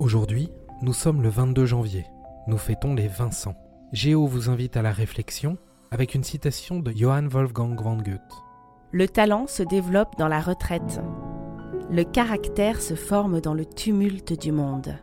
Aujourd'hui, nous sommes le 22 janvier. Nous fêtons les Vincent. Géo vous invite à la réflexion avec une citation de Johann Wolfgang von Goethe. Le talent se développe dans la retraite. Le caractère se forme dans le tumulte du monde.